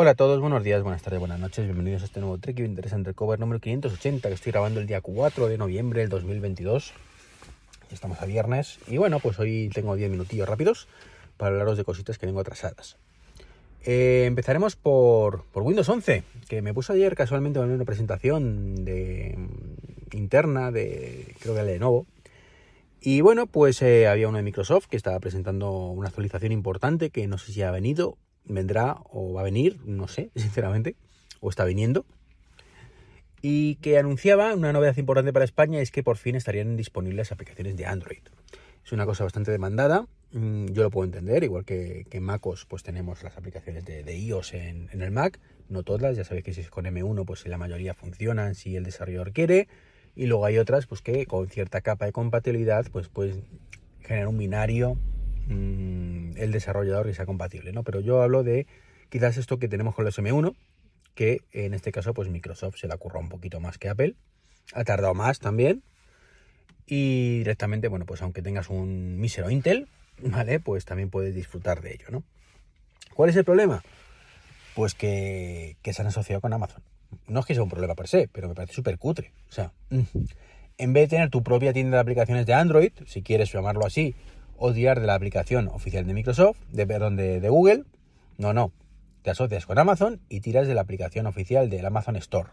Hola a todos, buenos días, buenas tardes, buenas noches, bienvenidos a este nuevo Trek Interesante Cover número 580 que estoy grabando el día 4 de noviembre del 2022. Estamos a viernes y bueno, pues hoy tengo 10 minutillos rápidos para hablaros de cositas que tengo atrasadas. Eh, empezaremos por, Windows 11, que me puso ayer casualmente en una presentación de, interna de, creo que de Lenovo. Y bueno, pues eh, había uno de Microsoft que estaba presentando una actualización importante que no sé si ha venido vendrá o va a venir, no sé, sinceramente, o está viniendo, y que anunciaba una novedad importante para España es que por fin estarían disponibles aplicaciones de Android. Es una cosa bastante demandada, mm, yo lo puedo entender, igual que, en MacOS pues tenemos las aplicaciones de, iOS en, el Mac, no todas, ya sabéis que si es con M1 pues la mayoría funcionan si el desarrollador quiere, y luego hay otras pues que con cierta capa de compatibilidad pues pueden generar un binario Mm, el desarrollador que sea compatible, ¿no? Pero yo hablo de quizás esto que tenemos con los M1, que en este caso pues Microsoft se la curra un poquito más que Apple, ha tardado más también, y directamente, bueno, pues aunque tengas un mísero Intel, ¿vale? Pues también puedes disfrutar de ello, ¿no? ¿Cuál es el problema? Pues que, se han asociado con Amazon. No es que sea un problema per se, pero me parece súper cutre. O sea, en vez de tener tu propia tienda de aplicaciones de Android, si quieres llamarlo así, o tirar de la aplicación oficial de Microsoft, de, perdón, de, Google. No, no. Te asocias con Amazon y tiras de la aplicación oficial del Amazon Store.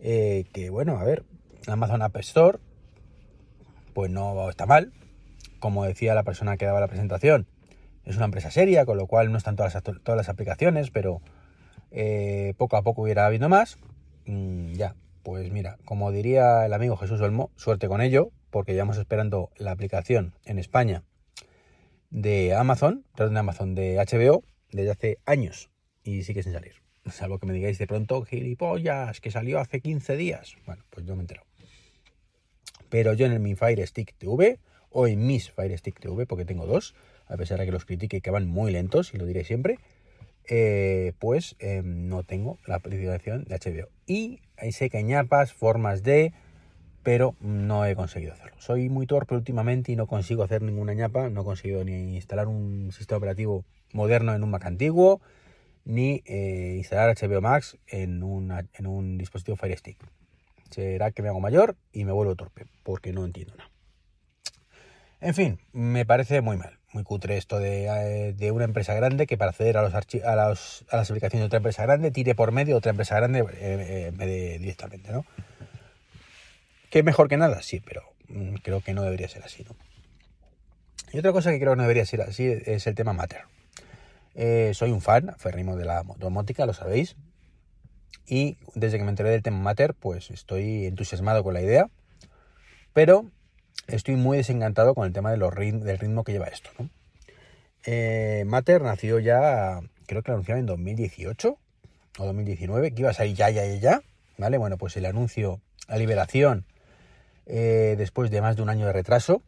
Eh, que bueno, a ver, Amazon App Store, pues no está mal. Como decía la persona que daba la presentación, es una empresa seria, con lo cual no están todas las, todas las aplicaciones, pero eh, poco a poco hubiera habido más. Mm, ya, pues mira, como diría el amigo Jesús Olmo, suerte con ello, porque llevamos esperando la aplicación en España de Amazon, perdón, de Amazon, de HBO, desde hace años y sigue sin salir. Salvo que me digáis de pronto, gilipollas, que salió hace 15 días. Bueno, pues yo me entero. Pero yo en mi Fire Stick TV, o en mis Fire Stick TV, porque tengo dos, a pesar de que los critique que van muy lentos, y lo diré siempre, eh, pues em, no tengo la aplicación de HBO. Y hay sé que formas de pero no he conseguido hacerlo. Soy muy torpe últimamente y no consigo hacer ninguna ñapa, no he conseguido ni instalar un sistema operativo moderno en un Mac antiguo, ni eh, instalar HBO Max en, en un dispositivo Fire Stick. Será que me hago mayor y me vuelvo torpe, porque no entiendo nada. En fin, me parece muy mal, muy cutre esto de, eh, una empresa grande que para acceder a, los a, a, las aplicaciones de otra empresa grande tire por medio otra empresa grande eh, directamente, ¿no? ¿Que es mejor que nada? Sí, pero mm, creo que no debería ser así, ¿no? Y otra cosa que creo que no debería ser así es el tema Matter. Eh, soy un fan aferrimo de la domótica, lo sabéis. Y desde que me enteré del tema Matter, pues estoy entusiasmado con la idea. Pero estoy muy desencantado con el tema de los del ritmo que lleva esto, ¿no? Eh, Matter nació ya, creo que lo anunciaron en 2018 o 2019, que iba a salir ya, ya, ya, ya. ¿Vale? Bueno, pues el anuncio, la liberación eh, después de más de un año de retraso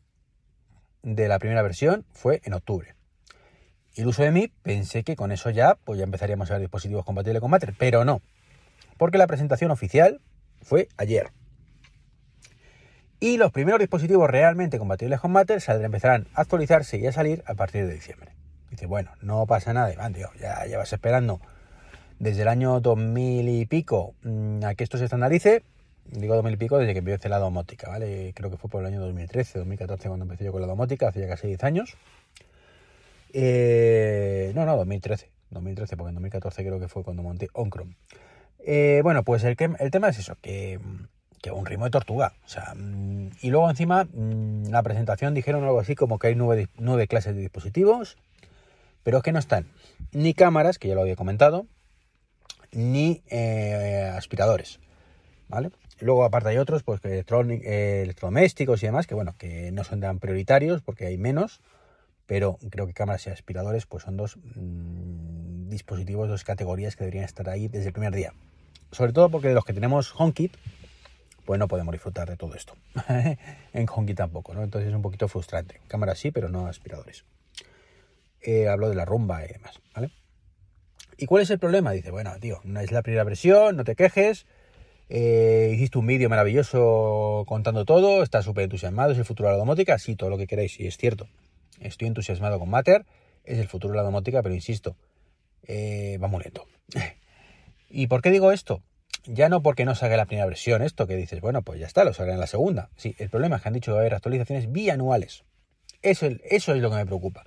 de la primera versión, fue en octubre. Iluso de mí, pensé que con eso ya, pues ya empezaríamos a ver dispositivos compatibles con Matter, pero no, porque la presentación oficial fue ayer. Y los primeros dispositivos realmente compatibles con Matter empezarán a actualizarse y a salir a partir de diciembre. Dice, bueno, no pasa nada, ya llevas esperando desde el año 2000 y pico mm, a que esto se estandarice, digo 2000 y pico desde que empecé la domótica, ¿vale? Creo que fue por el año 2013, 2014 cuando empecé yo con la domótica, hace ya casi 10 años. Eh, no, no, 2013, 2013, porque en 2014 creo que fue cuando monté OnChrome. Eh, bueno, pues el, el, tema es eso, que, que un ritmo de tortuga. O sea, mm, y luego encima, en mm, la presentación dijeron algo así como que hay nueve, nueve clases de dispositivos, pero es que no están ni cámaras, que ya lo había comentado, ni eh, aspiradores. ¿Vale? Luego, aparte, hay otros, pues eh, electrodomésticos y demás, que bueno, que no son tan prioritarios porque hay menos, pero creo que cámaras y aspiradores, pues son dos mm, dispositivos, dos categorías que deberían estar ahí desde el primer día. Sobre todo porque de los que tenemos HomeKit, pues no podemos disfrutar de todo esto. en HomeKit tampoco, ¿no? Entonces es un poquito frustrante. Cámaras sí, pero no aspiradores. Eh, hablo de la rumba y demás, ¿vale? ¿Y cuál es el problema? Dice, bueno, tío, es la primera versión, no te quejes, eh, hiciste un vídeo maravilloso contando todo, estás súper entusiasmado, es el futuro de la domótica, sí, todo lo que queráis, y es cierto. Estoy entusiasmado con Matter, es el futuro de la domótica, pero insisto, eh, va muy lento. ¿Y por qué digo esto? Ya no porque no salga la primera versión, esto que dices, bueno, pues ya está, lo salga en la segunda. Sí, el problema es que han dicho que va a haber actualizaciones bianuales. Eso, eso es lo que me preocupa.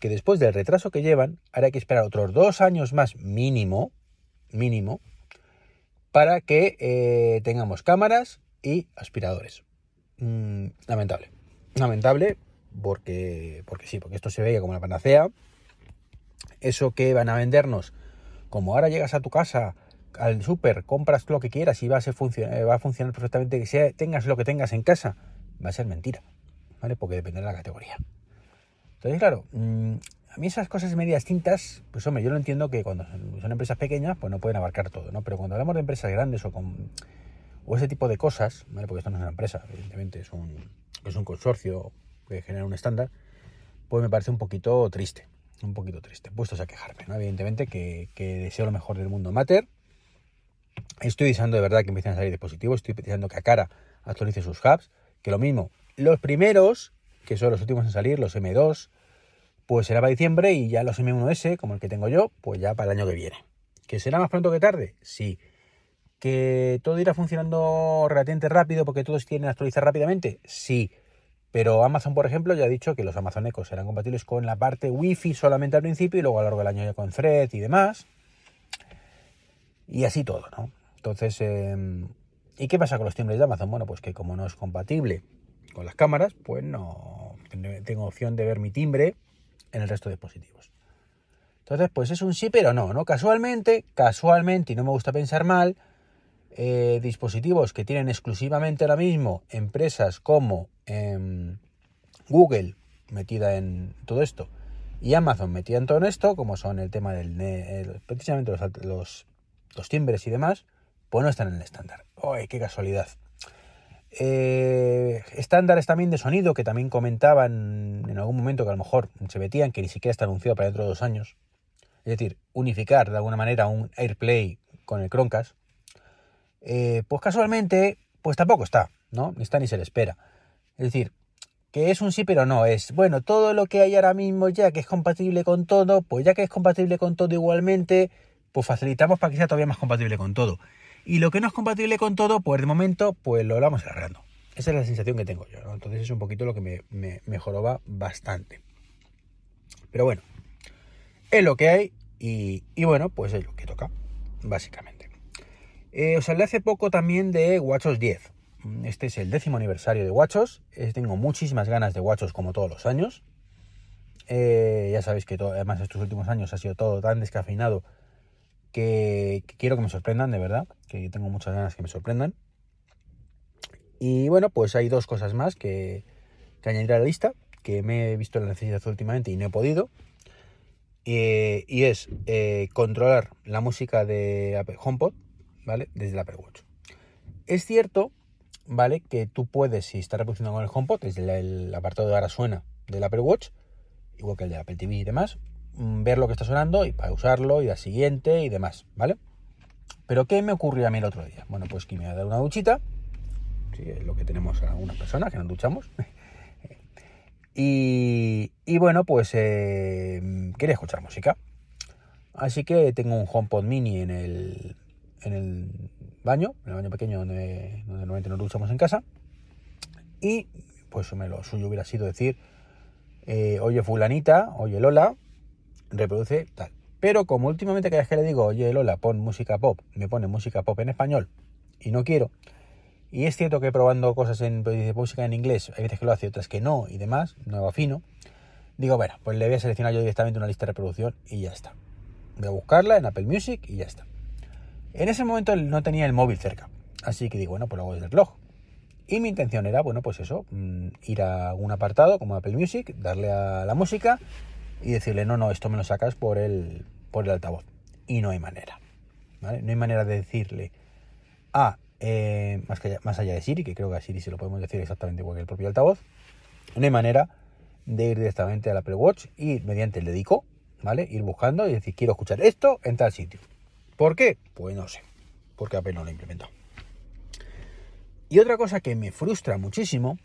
Que después del retraso que llevan, ahora hay que esperar otros dos años más mínimo, mínimo, para que eh, tengamos cámaras y aspiradores. Mm, lamentable. Lamentable porque, porque sí, porque esto se veía como la panacea. Eso que van a vendernos, como ahora llegas a tu casa, al súper, compras lo que quieras y va a, eh, funcionar perfectamente, que sea, tengas lo que tengas en casa, va a ser mentira, ¿vale? Porque depende de la categoría. Entonces, claro, mm, a mí esas cosas medias tintas, pues hombre, yo lo entiendo que cuando son empresas pequeñas, pues no pueden abarcar todo, ¿no? Pero cuando hablamos de empresas grandes o con o ese tipo de cosas, ¿vale? Porque esto no es una empresa, evidentemente es un, es un consorcio que genera un estándar, pues me parece un poquito triste, un poquito triste, puestos a quejarme, ¿no? Evidentemente que, que deseo lo mejor del mundo Matter, Estoy deseando de verdad que empiecen a salir dispositivos, estoy deseando que Acara actualice sus hubs, que lo mismo, los primeros, que son los últimos en salir, los M2, pues será para diciembre y ya los M1S, como el que tengo yo, pues ya para el año que viene. ¿Que será más pronto que tarde? Sí. ¿Que todo irá funcionando relativamente rápido porque todos quieren actualizar rápidamente? Sí. Pero Amazon, por ejemplo, ya ha dicho que los Amazon Echo serán compatibles con la parte Wi-Fi solamente al principio y luego a lo largo del año ya con Thread y demás. Y así todo, ¿no? Entonces, em, ¿y qué pasa con los timbres de Amazon? Bueno, pues que como no es compatible con las cámaras, pues no tengo opción de ver mi timbre en el resto de dispositivos. Entonces, pues es un sí, pero no, ¿no? Casualmente, casualmente, y no me gusta pensar mal, eh, dispositivos que tienen exclusivamente ahora mismo empresas como em, Google metida en todo esto y Amazon metida en todo esto, como son el tema del precisamente los, los, timbres y demás, pues no están en el estándar. ¡Ay, qué casualidad! Eh, estándares también de sonido que también comentaban en algún momento que a lo mejor se metían que ni siquiera está anunciado para dentro de dos años. Es decir, unificar de alguna manera un AirPlay con el Chromecast. Eh, pues casualmente, pues tampoco está, ¿no? Ni está ni se le espera. Es decir, que es un sí pero no, es, bueno, todo lo que hay ahora mismo ya que es compatible con todo, pues ya que es compatible con todo igualmente, pues facilitamos para que sea todavía más compatible con todo. Y lo que no es compatible con todo, pues de momento, pues lo vamos agarrando. Esa es la sensación que tengo yo, ¿no? Entonces es un poquito lo que me, me, mejoraba bastante. Pero bueno, es lo que hay y, bueno, pues es lo que toca, básicamente. Eh, os hablé hace poco también de WatchOS 10. Este es el décimo aniversario de WatchOS. tengo muchísimas ganas de WatchOS como todos los años. Eh, ya sabéis que además estos últimos años ha sido todo tan descafeinado que, quiero que me sorprendan, de verdad, que tengo muchas ganas que me sorprendan. Y bueno, pues hay dos cosas más que, añadir a la lista, que me he visto la necesidad últimamente y no he podido. y es eh, controlar la música de HomePod, ¿vale? Desde el Apple Watch. Es cierto, ¿vale? Que tú puedes, si estás reproduciendo con el HomePod, desde el apartado de ahora suena del Apple Watch, igual que el de Apple TV y demás, ver lo que está sonando y para usarlo y al siguiente y demás, ¿vale? Pero ¿qué me ocurrió a mí el otro día? Bueno, pues que me voy a dar una duchita, sí, es lo que tenemos algunas personas que nos duchamos. y, bueno, pues eh, quería escuchar música. Así que tengo un HomePod mini en el, en el baño, en el baño pequeño donde, donde normalmente nos duchamos en casa. Y pues me lo suyo hubiera sido decir, eh, oye fulanita, oye Lola, reproduce tal. Pero como últimamente cada vez que le digo, oye Lola, pon música pop, me pone música pop en español y no quiero. Y es cierto que probando cosas en pues, música en inglés, hay veces que lo hace, otras que no y demás, no afino. Digo, bueno, pues le voy a seleccionar yo directamente una lista de reproducción y ya está. Voy a buscarla en Apple Music y ya está. En ese momento no tenía el móvil cerca, así que digo, bueno, pues lo hago desde el reloj. Y mi intención era, bueno, pues eso, mm, ir a un apartado como Apple Music, darle a la música y decirle, no, no, esto me lo sacas por el, por el altavoz. Y no hay manera. ¿vale? No hay manera de decirle a, eh, más, que, más allá de Siri, que creo que a Siri se lo podemos decir exactamente igual que el propio altavoz, no hay manera de ir directamente al Apple Watch y mediante el dedico, ¿vale? Ir buscando y decir, quiero escuchar esto en tal sitio. ¿Por qué? Pues no sé, porque Apple no lo implementó. Y otra cosa que me frustra muchísimo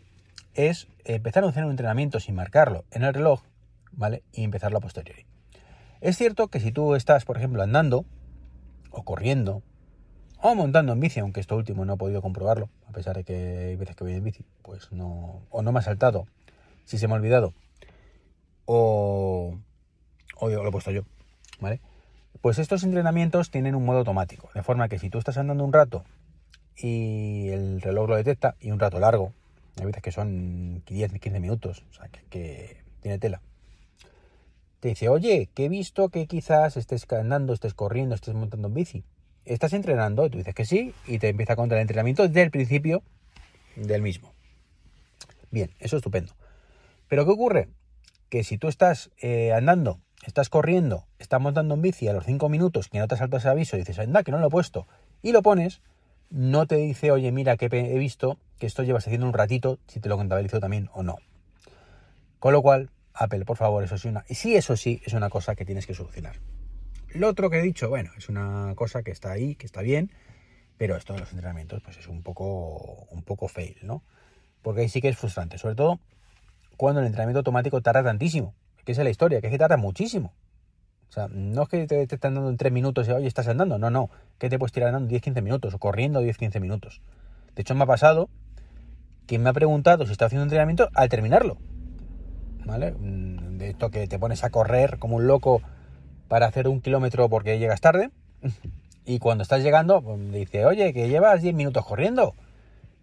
es empezar a hacer un entrenamiento sin marcarlo en el reloj Y empezarlo a posteriori. Es cierto que si tú estás, por ejemplo, andando o corriendo o montando en bici, aunque esto último no he podido comprobarlo, a pesar de que hay veces que voy en bici, pues no, o no me ha saltado, si se me ha olvidado, o, o lo he puesto yo, ¿vale? Pues estos entrenamientos tienen un modo automático, de forma que si tú estás andando un rato y el reloj lo detecta, y un rato largo, hay veces que son 10, 15 minutos, o sea, que, tiene tela. Te dice, oye, que he visto que quizás estés andando, estés corriendo, estés montando en bici. ¿Estás entrenando? Y tú dices que sí, y te empieza a contar el entrenamiento desde el principio del mismo. Bien, eso es estupendo. Pero ¿qué ocurre? Que si tú estás eh, andando, estás corriendo, estás montando en bici a los 5 minutos que no te salta ese aviso y dices, anda, que no lo he puesto, y lo pones, no te dice, oye, mira que he visto que esto llevas haciendo un ratito, si te lo contabilizo también o no. Con lo cual, Apple, por favor, eso sí, una, y sí, eso sí, es una cosa que tienes que solucionar. Lo otro que he dicho, bueno, es una cosa que está ahí, que está bien, pero esto de los entrenamientos, pues es un poco, un poco fail, ¿no? Porque ahí sí que es frustrante, sobre todo cuando el entrenamiento automático tarda tantísimo, que es la historia, que es que tarda muchísimo. O sea, no es que te, están dando en 3 minutos y oye, estás andando. No, no. Que te puedes tirar andando 10-15 minutos o corriendo 10-15 minutos. De hecho, me ha pasado que me ha preguntado si está haciendo entrenamiento al terminarlo. ¿Vale? Mm, de esto que te pones a correr como un loco para hacer un kilómetro porque llegas tarde. Y cuando estás llegando, pues, dice, oye, que llevas 10 minutos corriendo.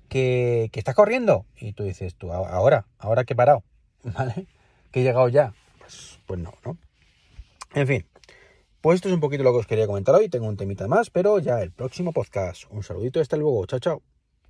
Que, que, estás corriendo. Y tú dices, tú, ahora, ahora que he parado. ¿Vale? Que he llegado ya. Pues, pues no, ¿no? En fin, pues esto es un poquito lo que os quería comentar hoy. Tengo un temita más, pero ya el próximo podcast. Un saludito hasta luego. Chao, chao.